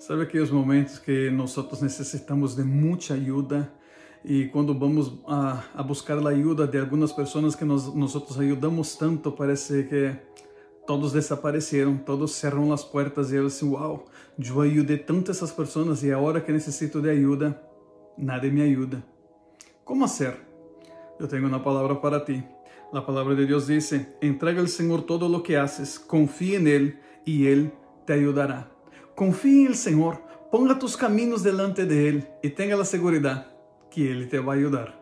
Sabe aqueles momentos que nós necessitamos de muita ajuda e quando vamos a, a buscar a ajuda de algumas pessoas que nós nós ajudamos tanto, parece que todos desapareceram, todos cerram as portas e eu assim, uau, eu ajudei tanto essas pessoas e agora que necessito de ajuda, nada me ajuda. Como ser? Eu tenho uma palavra para ti. A palavra de Deus diz: entrega ao Senhor todo o que haces, confia em Ele e Ele te ajudará. Confie no Senhor, ponga tus caminhos delante de Ele e tenha a segurança que Ele te vai ajudar.